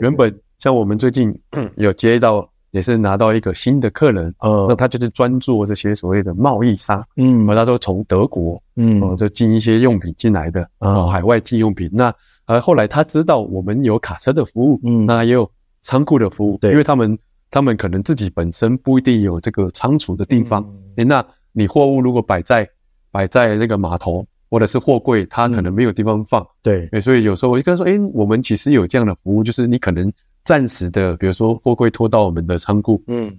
原本像我们最近有接到，也是拿到一个新的客人，呃，那他就是专做这些所谓的贸易商，嗯，他说从德国，嗯，哦，就进一些用品进来的，啊、嗯，海外进用品。那呃，后来他知道我们有卡车的服务，嗯，那也有仓库的服务，对，因为他们他们可能自己本身不一定有这个仓储的地方，嗯，那你货物如果摆在摆在那个码头。或者是货柜，它可能没有地方放，嗯、对，所以有时候我就跟他说，诶，我们其实有这样的服务，就是你可能暂时的，比如说货柜拖到我们的仓库，嗯，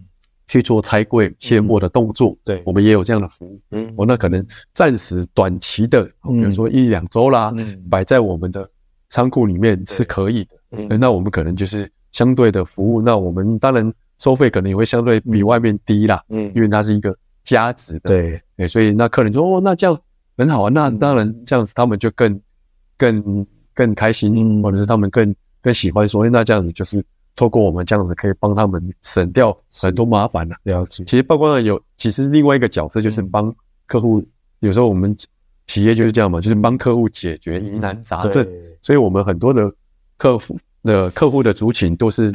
去做拆柜卸货的动作，对、嗯，我们也有这样的服务，嗯，我那可能暂时短期的，比如说一两周啦，嗯，摆在我们的仓库里面是可以的，嗯，那我们可能就是相对的服务，那我们当然收费可能也会相对比外面低啦，嗯，因为它是一个加值的，对，对，所以那客人说，哦，那这样。很好啊，那当然这样子他们就更、更、更开心，或者是他们更、更喜欢说，那这样子就是透过我们这样子可以帮他们省掉很多麻烦了。了解。其实包括有，其实另外一个角色就是帮客户，有时候我们企业就是这样嘛，就是帮客户解决疑难杂症。所以我们很多的客户的客户的族群都是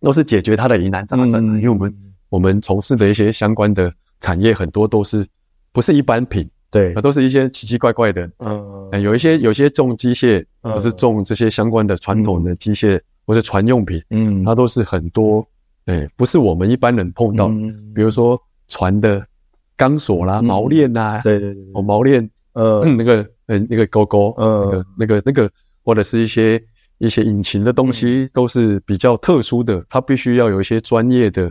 都是解决他的疑难杂症，因为我们我们从事的一些相关的产业很多都是不是一般品。对，都是一些奇奇怪怪的，嗯，有一些有些重机械，或是重这些相关的传统的机械，或是船用品，嗯，它都是很多，哎，不是我们一般人碰到，比如说船的钢索啦、锚链呐，对对对，哦，锚链，呃，那个呃那个钩钩，呃，那个那个或者是一些一些引擎的东西，都是比较特殊的，它必须要有一些专业的，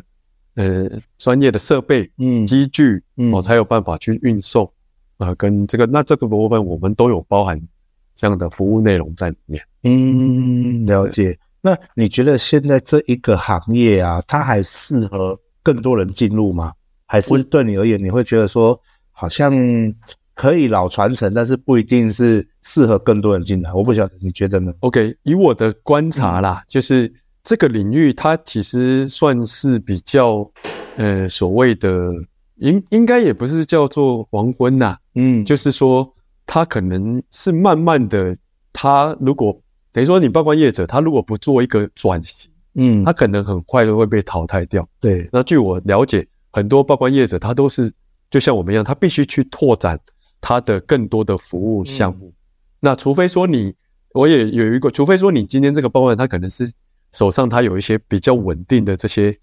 呃，专业的设备，嗯，机具，嗯。我才有办法去运送。啊，跟这个那这个部分，我们都有包含这样的服务内容在里面。嗯，了解。那你觉得现在这一个行业啊，它还适合更多人进入吗？还是对你而言，你会觉得说好像可以老传承，但是不一定是适合更多人进来？我不晓得，你觉得呢？OK，以我的观察啦，嗯、就是这个领域它其实算是比较呃所谓的。应应该也不是叫做黄昏呐，嗯，就是说他可能是慢慢的，他如果等于说你报关业者，他如果不做一个转型，嗯，他可能很快就会被淘汰掉。对，那据我了解，很多报关业者他都是就像我们一样，他必须去拓展他的更多的服务项目。嗯、那除非说你，我也有一个，除非说你今天这个报关，他可能是手上他有一些比较稳定的这些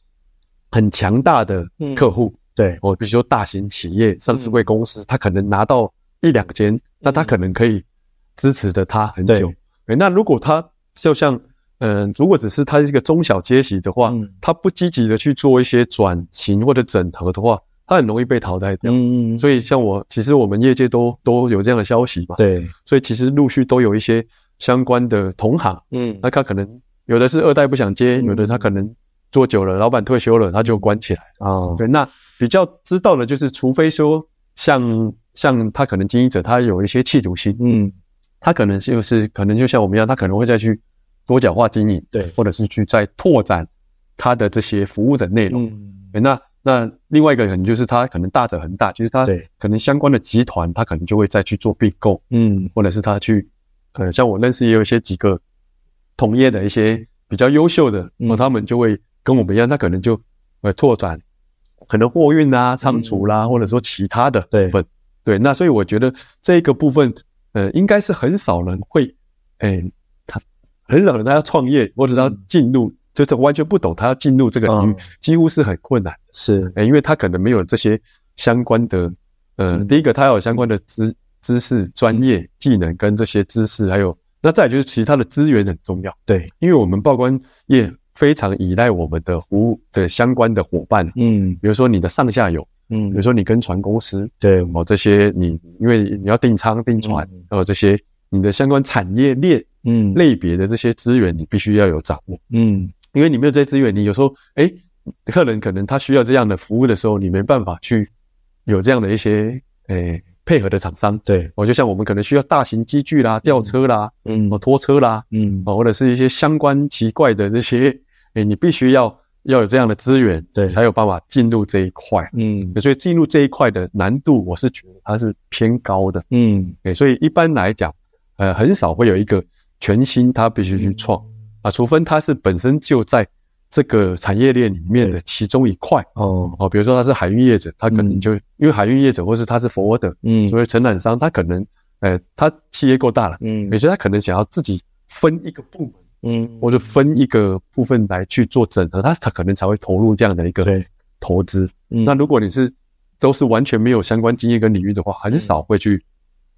很强大的客户。嗯对，我比如说大型企业、上市贵公司，嗯、他可能拿到一两间，那他可能可以支持着他很久。对，那如果他就像，嗯、呃，如果只是他是一个中小阶级的话，嗯、他不积极的去做一些转型或者整合的话，他很容易被淘汰掉。嗯，所以像我，其实我们业界都都有这样的消息嘛。对，所以其实陆续都有一些相关的同行，嗯，那他可能有的是二代不想接，嗯、有的他可能做久了，老板退休了，他就关起来。哦，对，那。比较知道的就是，除非说像像他可能经营者他有一些企图心，嗯，他可能就是可能就像我们一样，他可能会再去多角化经营，对，或者是去再拓展他的这些服务的内容。嗯，那那另外一个可能就是他可能大者恒大，就是他可能相关的集团他可能就会再去做并购，嗯，或者是他去呃，像我认识也有一些几个同业的一些比较优秀的，那他们就会跟我们一样，他可能就会拓展。可能货运啊、仓储啦，或者说其他的部分，对，那所以我觉得这个部分，呃，应该是很少人会，哎，他很少人他要创业或者他要进入，就是完全不懂他要进入这个领域，几乎是很困难，是，哎因为他可能没有这些相关的，呃，第一个他要有相关的知知识、专业技能跟这些知识，还有那再就是其他的资源很重要。对，因为我们报关业非常依赖我们的服务的相关的伙伴，嗯，比如说你的上下游，嗯，比如说你跟船公司，对，哦这些你因为你要订舱订船，还有这些你的相关产业链，嗯，类别的这些资源你必须要有掌握，嗯，因为你没有这些资源，你有时候哎，客人可能他需要这样的服务的时候，你没办法去。有这样的一些诶配合的厂商，对，我就像我们可能需要大型机具啦、吊车啦、嗯，哦拖车啦，嗯，哦或者是一些相关奇怪的这些，诶你必须要要有这样的资源，对，才有办法进入这一块，嗯，所以进入这一块的难度，我是觉得它是偏高的，嗯，诶所以一般来讲，呃，很少会有一个全新，他必须去创啊，除非他是本身就在。这个产业链里面的其中一块哦。哦，比如说他是海运业者，他可能就因为海运业者，或是他是 forwarder，嗯，所以承揽商他可能，呃，他企业够大了，嗯，所以他可能想要自己分一个部门，嗯，我就分一个部分来去做整合，他他可能才会投入这样的一个投资。那如果你是都是完全没有相关经验跟领域的话，很少会去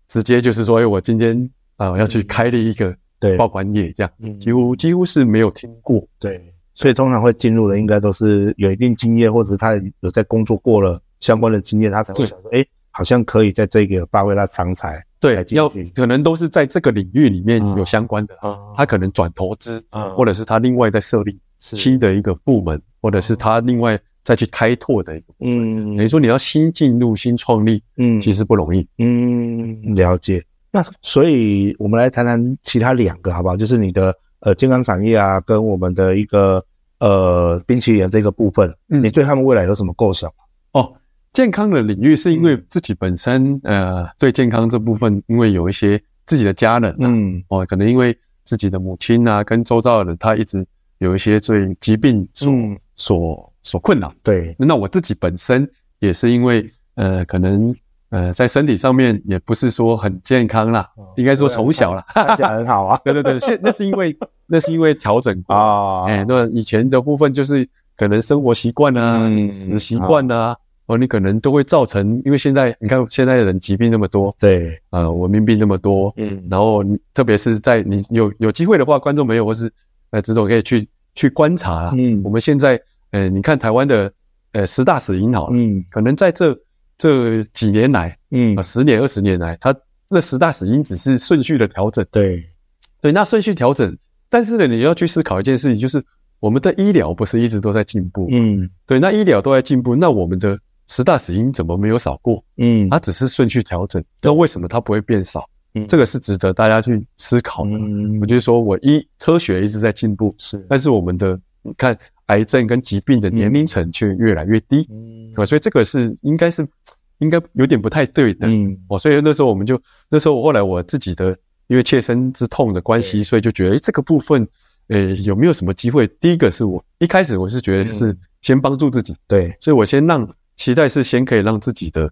直接就是说，哎，我今天啊要去开立一个对报关业这样，几乎几乎是没有听过，对。所以通常会进入的应该都是有一定经验，或者他有在工作过了相关的经验，他才会想说，哎，好像可以在这个发挥他长才。对，要可能都是在这个领域里面有相关的，他可能转投资，或者是他另外再设立新的一个部门，或者是他另外再去开拓的一个部门。等于说你要新进入、新创立，嗯，其实不容易。嗯，了解。那所以我们来谈谈其他两个好不好？就是你的。呃，健康产业啊，跟我们的一个呃冰淇淋这个部分，嗯，你对他们未来有什么构想？哦，健康的领域是因为自己本身呃对健康这部分，因为有一些自己的家人，嗯，哦，可能因为自己的母亲啊，跟周遭的人，他一直有一些对疾病所所所困扰。对，那我自己本身也是因为呃可能。呃，在身体上面也不是说很健康啦，应该说从小啦，看起来很好啊。对对对，现那是因为那是因为调整啊。哎，那以前的部分就是可能生活习惯啊、饮食习惯啊，哦，你可能都会造成，因为现在你看现在的人疾病那么多，对，呃，文明病那么多，嗯，然后你特别是在你有有机会的话，观众朋友或是呃，执总可以去去观察啦。嗯，我们现在呃，你看台湾的呃十大死因好了，嗯，可能在这。这几年来，嗯，十年、二十年来，它那十大死因只是顺序的调整，对，对，那顺序调整，但是呢，你要去思考一件事情，就是我们的医疗不是一直都在进步，嗯，对，那医疗都在进步，那我们的十大死因怎么没有少过？嗯，它只是顺序调整，那为什么它不会变少？嗯，这个是值得大家去思考的。嗯，我就是说我一科学一直在进步，是，但是我们的你看。癌症跟疾病的年龄层却越来越低，嗯，所以这个是应该是应该有点不太对的，嗯，哦，所以那时候我们就那时候我后来我自己的因为切身之痛的关系，所以就觉得，诶，这个部分，诶，有没有什么机会？第一个是我一开始我是觉得是先帮助自己，对，所以我先让期待是先可以让自己的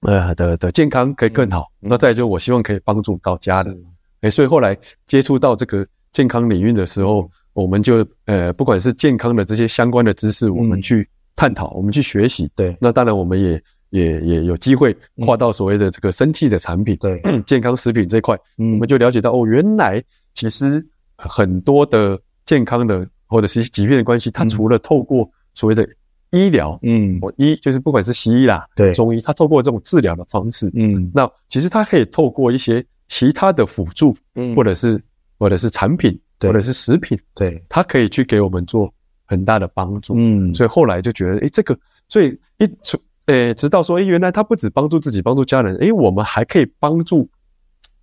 呃的的健康可以更好，那再就我希望可以帮助到家人，诶，所以后来接触到这个健康领域的时候。我们就呃，不管是健康的这些相关的知识，我们去探讨，我们去学习。对，那当然我们也也也有机会跨到所谓的这个生技的产品，对，健康食品这块，我们就了解到哦，原来其实很多的健康的或者是疾病的关系，它除了透过所谓的医疗，嗯，我医就是不管是西医啦，对，中医，它透过这种治疗的方式，嗯，那其实它可以透过一些其他的辅助，嗯，或者是或者是产品。或者是食品，对，它可以去给我们做很大的帮助，嗯，所以后来就觉得，诶，这个，所以一出，诶，直到说，诶，原来它不止帮助自己，帮助家人，诶，我们还可以帮助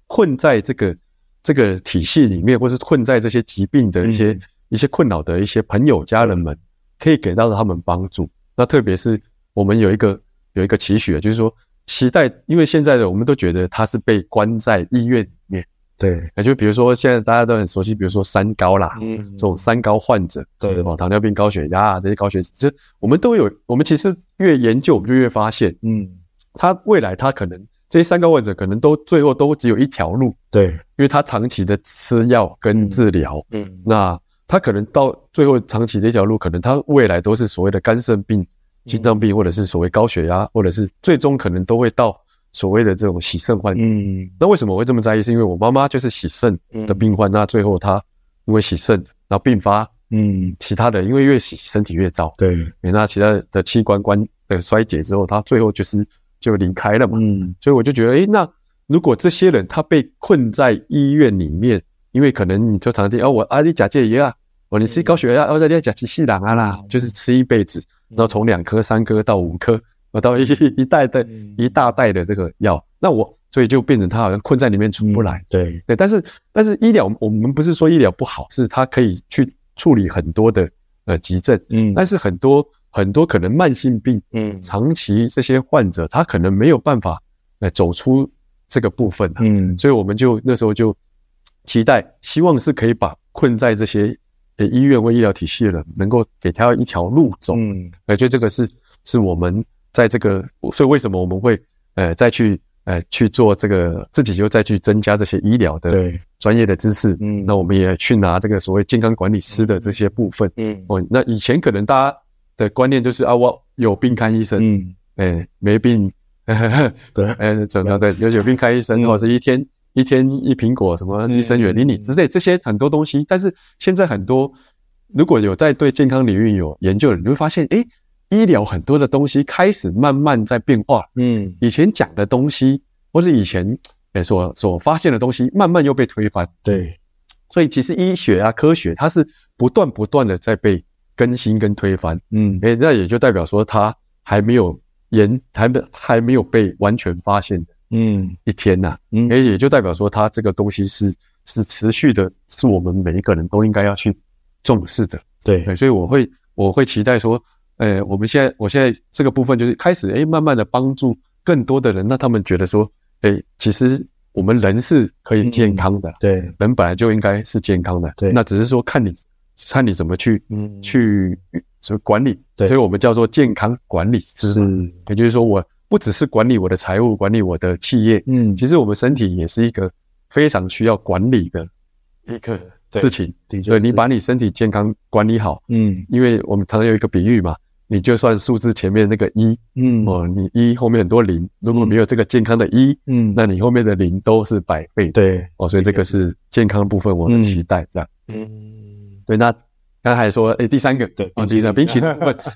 困在这个这个体系里面，或是困在这些疾病的一些、嗯、一些困扰的一些朋友家人们，可以给到他们帮助。那特别是我们有一个有一个期许，就是说期待，因为现在的我们都觉得他是被关在医院里面。对，那就比如说现在大家都很熟悉，比如说三高啦，嗯，这种三高患者，对，哦，糖尿病、高血压啊，这些高血脂，其实我们都有。我们其实越研究，我们就越发现，嗯，他未来他可能这些三高患者可能都最后都只有一条路，对，因为他长期的吃药跟治疗，嗯，那他可能到最后长期的一条路，可能他未来都是所谓的肝肾病、心脏病，或者是所谓高血压，或者是最终可能都会到。所谓的这种洗肾患者。嗯，那为什么我会这么在意？是因为我妈妈就是洗肾的病患，那最后她因为洗肾，然后并发嗯其他的，因为越洗身体越糟，对，那其他的器官关的衰竭之后，他最后就是就离开了嘛。嗯，所以我就觉得，诶，那如果这些人他被困在医院里面，因为可能你就常听哦，我啊你甲介爷啊，哦，你吃高血压，哦，在你甲基西朗啊啦，就是吃一辈子，然后从两颗、三颗到五颗。我到一一袋的一大袋的这个药，那我所以就变成他好像困在里面出不来。对。对，但是但是医疗我们不是说医疗不好，是它可以去处理很多的呃急症，嗯，但是很多很多可能慢性病，嗯，长期这些患者他可能没有办法呃走出这个部分，嗯，所以我们就那时候就期待，希望是可以把困在这些呃医院或医疗体系的人能够给他一条路走，嗯，我觉得这个是是我们。在这个，所以为什么我们会呃再去呃去做这个，自己就再去增加这些医疗的专业的知识，嗯，那我们也去拿这个所谓健康管理师的这些部分，嗯，哦，那以前可能大家的观念就是啊，我有病看医生，嗯，哎，没病，呵 呵对，哎，怎么的，有有病看医生，或者是一天一天一苹果，什么医生远离你之类这些很多东西，但是现在很多如果有在对健康领域有研究的，你会发现，哎。医疗很多的东西开始慢慢在变化，嗯，以前讲的东西或是以前诶所所发现的东西，慢慢又被推翻，对，所以其实医学啊科学它是不断不断的在被更新跟推翻，嗯，诶那也就代表说它还没有研还没还没有被完全发现。的，嗯，一天呐，嗯，诶也就代表说它这个东西是是持续的，是我们每一个人都应该要去重视的，对，对，所以我会我会期待说。呃、欸，我们现在，我现在这个部分就是开始，诶、欸，慢慢的帮助更多的人，让他们觉得说，诶、欸，其实我们人是可以健康的，嗯、对，人本来就应该是健康的，对，那只是说看你，看你怎么去，嗯，去什么管理，对，所以我们叫做健康管理师，是，也就是说，我不只是管理我的财务，管理我的企业，嗯，其实我们身体也是一个非常需要管理的一个事情，对，对，你把你身体健康管理好，嗯，因为我们常常有一个比喻嘛。你就算数字前面那个一，嗯，哦，你一后面很多零，如果没有这个健康的一，嗯，那你后面的零都是百倍，对，哦，所以这个是。健康部分我的期待，这样，嗯，对，那刚才说，哎，第三个，对，哦，第三个冰淇淋，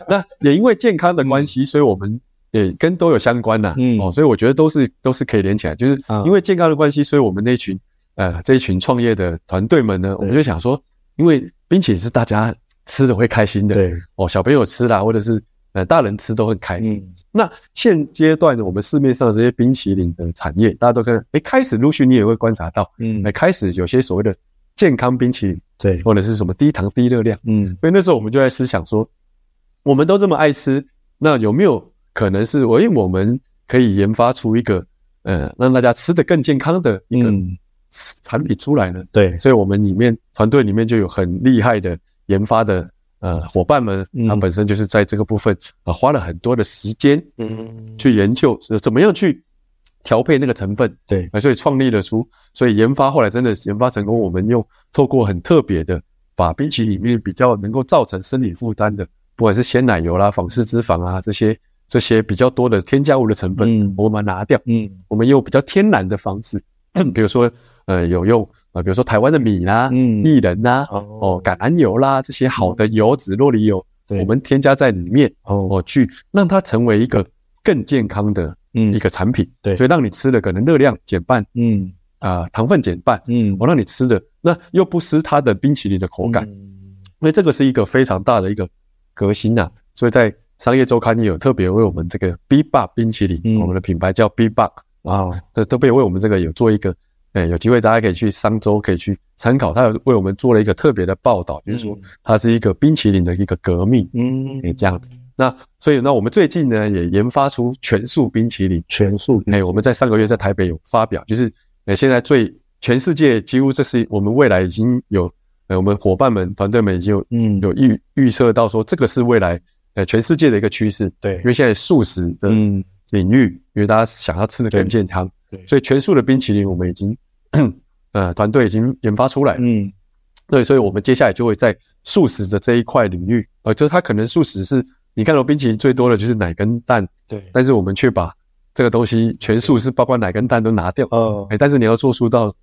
那也因为健康的关系，所以我们也跟都有相关呐，嗯，哦，所以我觉得都是都是可以连起来，就是因为健康的关系，所以我们那群呃这一群创业的团队们呢，我们就想说，因为冰淇淋是大家。吃的会开心的，对。哦，小朋友吃啦，或者是呃大人吃都很开心。嗯、那现阶段我们市面上的这些冰淇淋的产业，大家都看，哎，开始陆续你也会观察到，嗯，哎，开始有些所谓的健康冰淇淋，对，或者是什么低糖低热量，嗯，所以那时候我们就在思想说，我们都这么爱吃，那有没有可能是我因为我们可以研发出一个呃让大家吃得更健康的一个产品出来呢？对，所以我们里面团队里面就有很厉害的。研发的呃伙伴们，他本身就是在这个部分啊花了很多的时间，嗯，去研究怎么样去调配那个成分，对，所以创立了出，所以研发后来真的研发成功。我们用透过很特别的，把冰淇淋里面比较能够造成生理负担的，不管是鲜奶油啦、仿式脂肪啊这些这些比较多的添加物的成分，我们拿掉，嗯，我们用比较天然的方式，比如说呃有用。啊，比如说台湾的米啦、嗯、薏仁啦、哦、橄榄油啦，这些好的油脂、酪梨油，我们添加在里面，哦，去让它成为一个更健康的一个产品。对，所以让你吃的可能热量减半，嗯，啊，糖分减半，嗯，我让你吃的那又不失它的冰淇淋的口感，因为这个是一个非常大的一个革新呐。所以在商业周刊也有特别为我们这个 BEAT 冰淇淋，我们的品牌叫 BEAT 啊，特特别为我们这个有做一个。哎，有机会大家可以去商周，可以去参考。他有为我们做了一个特别的报道，就是说它是一个冰淇淋的一个革命。嗯，这样子。那所以那，我们最近呢也研发出全素冰淇淋。全素。哎，我们在上个月在台北有发表，就是哎现在最全世界几乎这是我们未来已经有呃我们伙伴们团队们已经有嗯有预预测到说这个是未来呃全世界的一个趋势。对，因为现在素食的领域，因为大家想要吃的更健康。对，所以全素的冰淇淋我们已经，呃，团队已经研发出来了。嗯，对，所以我们接下来就会在素食的这一块领域，呃，就是它可能素食是你看到冰淇淋最多的就是奶跟蛋，对，但是我们却把这个东西全素是包括奶跟蛋都拿掉，哦，哎，但是你要做出到，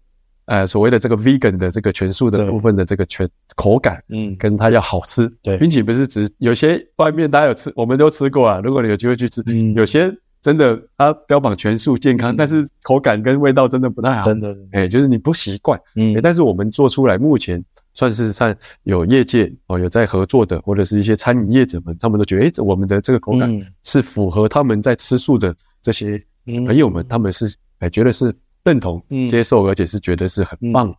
呃，所谓的这个 vegan 的这个全素的部分的这个全口感，嗯，跟它要好吃，对，并且不是只有些外面大家有吃，我们都吃过啊，如果你有机会去吃，嗯，有些真的它标榜全素健康，但是口感跟味道真的不太好，真的，哎，就是你不习惯，嗯，但是我们做出来目前。算是算有业界哦，有在合作的，或者是一些餐饮业者们，他们都觉得，哎、欸，我们的这个口感是符合他们在吃素的这些朋友们，他们是哎觉得是认同、接受，而且是觉得是很棒的。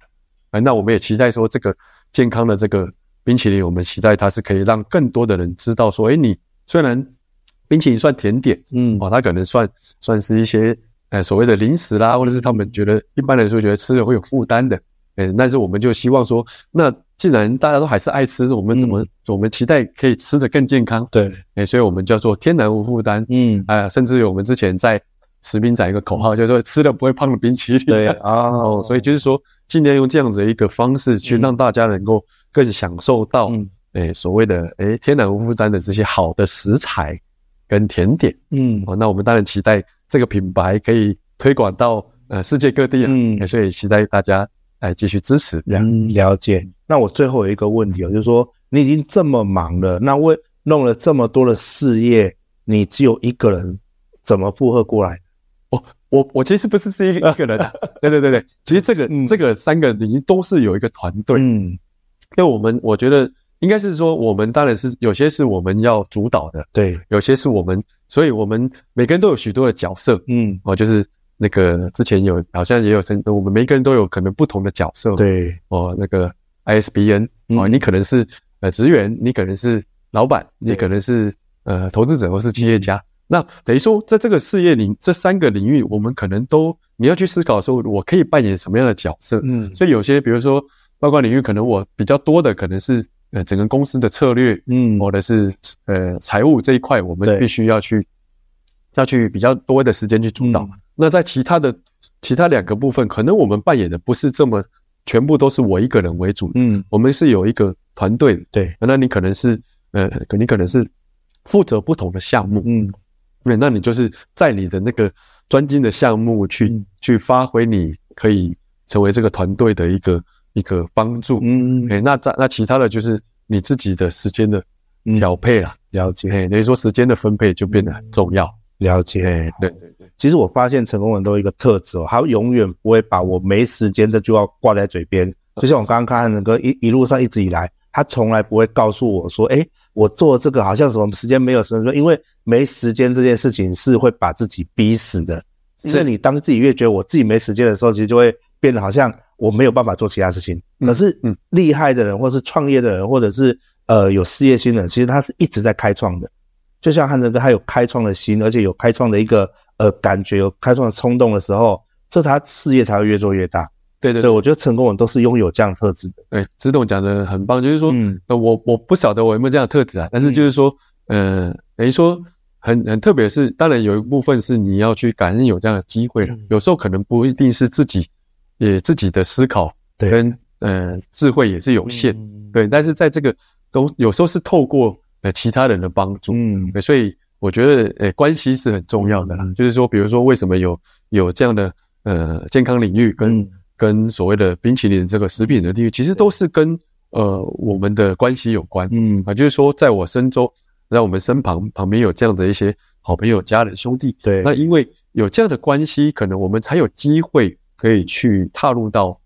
哎，那我们也期待说，这个健康的这个冰淇淋，我们期待它是可以让更多的人知道说，哎，你虽然冰淇淋算甜点，嗯，哦，它可能算算是一些哎所谓的零食啦，或者是他们觉得一般来说觉得吃了会有负担的。哎，但是我们就希望说，那既然大家都还是爱吃，我们怎么、嗯、我们期待可以吃得更健康？对，哎，所以我们叫做天然无负担。嗯，哎、呃，甚至于我们之前在食品展一个口号，叫做吃了不会胖的冰淇淋。对 啊，哦，所以就是说，尽量用这样子的一个方式去让大家能够更享受到，嗯、哎，所谓的哎天然无负担的这些好的食材跟甜点。嗯，哦，那我们当然期待这个品牌可以推广到呃世界各地啊。嗯，所以期待大家。来继续支持，嗯，了解。那我最后有一个问题哦，就是说你已经这么忙了，那为弄了这么多的事业，你只有一个人，怎么负荷过来的？哦，我我其实不是是一个人，对对对对，其实这个、嗯、这个三个领域都是有一个团队，嗯，因为我们我觉得应该是说，我们当然是有些是我们要主导的，对，有些是我们，所以我们每个人都有许多的角色，嗯，哦，就是。那个之前有好像也有生，我们每个人都有可能不同的角色。对哦，那个 ISBN 哦，你可能是呃职员，你可能是老板，你可能是呃投资者或是企业家。那等于说，在这个事业领，这三个领域，我们可能都你要去思考说，我可以扮演什么样的角色？嗯，所以有些比如说，包括领域，可能我比较多的可能是呃整个公司的策略，嗯，或者是呃财务这一块，我们必须要去要去比较多的时间去主导。那在其他的其他两个部分，可能我们扮演的不是这么全部都是我一个人为主，嗯，我们是有一个团队，对，那你可能是呃，你可能是负责不同的项目，嗯，那那你就是在你的那个专精的项目去、嗯、去发挥，你可以成为这个团队的一个一个帮助，嗯，哎，那在那其他的就是你自己的时间的调配了、嗯，了解，哎，等于说时间的分配就变得很重要，了解，对。对。其实我发现成功人都有一个特质哦，他永远不会把我没时间这句话挂在嘴边。就像我刚刚看那个一一路上一直以来，他从来不会告诉我说：“哎，我做这个好像什么时间没有时间。”因为没时间这件事情是会把自己逼死的。所以你当自己越觉得我自己没时间的时候，其实就会变得好像我没有办法做其他事情。可是，嗯，厉害的人，或是创业的人，或者是呃有事业心的人，其实他是一直在开创的。就像汉哲哥，他有开创的心，而且有开创的一个。呃，感觉有开创的冲动的时候，这他事业才会越做越大。对对对，我觉得成功人都是拥有这样特质的。对，子董讲的很棒，就是说，嗯，我我不晓得我有没有这样的特质啊，但是就是说，嗯、呃，等于说很很特别是，当然有一部分是你要去感恩有这样的机会了。有时候可能不一定是自己，也自己的思考跟呃智慧也是有限，对，但是在这个都有时候是透过呃其他人的帮助，嗯，所以。我觉得，诶、欸，关系是很重要的啦。就是说，比如说，为什么有有这样的呃健康领域跟，跟跟所谓的冰淇淋这个食品的地域，其实都是跟呃我们的关系有关。嗯啊，就是说，在我身周，在我们身旁旁边有这样的一些好朋友、家人、兄弟。对。那因为有这样的关系，可能我们才有机会可以去踏入到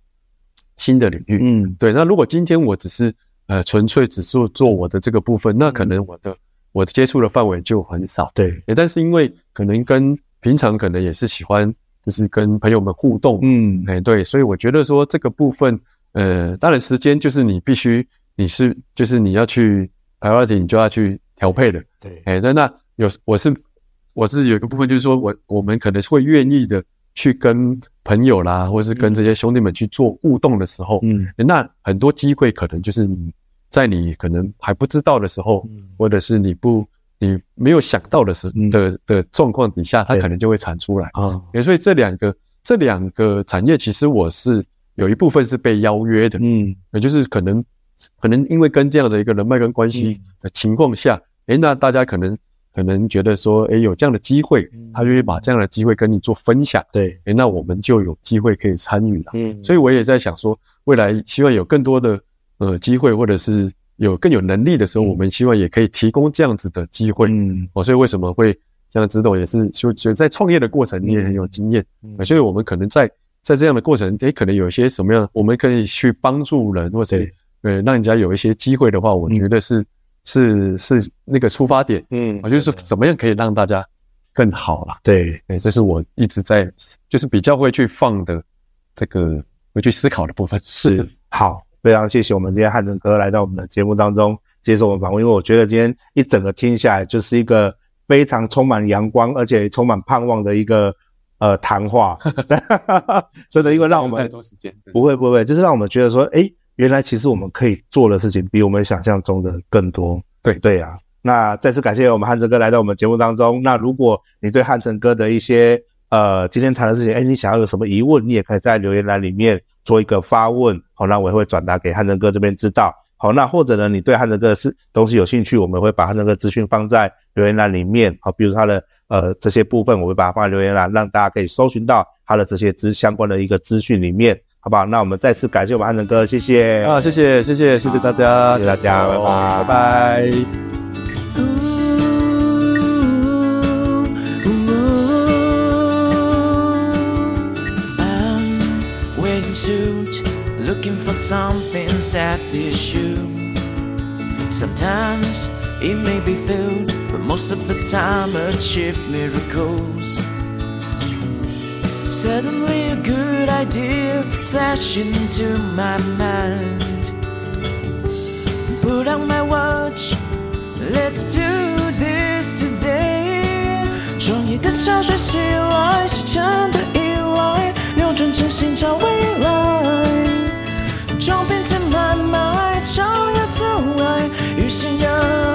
新的领域。嗯，对。那如果今天我只是呃纯粹只做做我的这个部分，那可能我的。我的接触的范围就很少，对，但是因为可能跟平常可能也是喜欢，就是跟朋友们互动，嗯，哎，对，所以我觉得说这个部分，呃，当然时间就是你必须，你是就是你要去 priority，你就要去调配的，对，哎，那那有我是我是有一个部分就是说我我们可能会愿意的去跟朋友啦，或者是跟这些兄弟们去做互动的时候，嗯，那很多机会可能就是你。在你可能还不知道的时候，或者是你不你没有想到的时的的状况底下，它可能就会产出来。啊。所以这两个这两个产业，其实我是有一部分是被邀约的，嗯，也就是可能可能因为跟这样的一个人脉跟关系的情况下，诶，那大家可能可能觉得说，哎，有这样的机会，他就会把这样的机会跟你做分享。对，哎，那我们就有机会可以参与了。嗯，所以我也在想说，未来希望有更多的呃机会，或者是有更有能力的时候，我们希望也可以提供这样子的机会。嗯，哦，所以为什么会像知董也是就就在创业的过程，你也很有经验。嗯，所以我们可能在在这样的过程，哎，可能有一些什么样，我们可以去帮助人，或者呃让人家有一些机会的话，我觉得是。是是那个出发点，嗯，啊，就是怎么样可以让大家更好啦。对，哎，这是我一直在，就是比较会去放的这个会去思考的部分。是，好，非常谢谢我们今天汉成哥来到我们的节目当中接受我们访问，因为我觉得今天一整个听下来，就是一个非常充满阳光而且充满盼望的一个呃谈话，真的，因为让我们太多时间，不会不会，就是让我们觉得说，哎。原来其实我们可以做的事情比我们想象中的更多。对对啊，那再次感谢我们汉成哥来到我们节目当中。那如果你对汉成哥的一些呃今天谈的事情，哎，你想要有什么疑问，你也可以在留言栏里面做一个发问。好，那我也会转达给汉成哥这边知道。好，那或者呢，你对汉成哥的事东西有兴趣，我们会把汉成哥资讯放在留言栏里面。好，比如他的呃这些部分，我会把它放在留言栏，让大家可以搜寻到他的这些资相关的一个资讯里面。好不好？那我们再次感谢我们汉成哥，谢谢啊，谢谢谢谢谢谢大家，谢谢大家，拜拜拜拜。Suddenly a good idea flashed into my mind. Put on my watch, let's do this today. 创意的潮水袭来，西城的意外， 转真心找未来。照片填满，爱，超越阻碍，与信仰。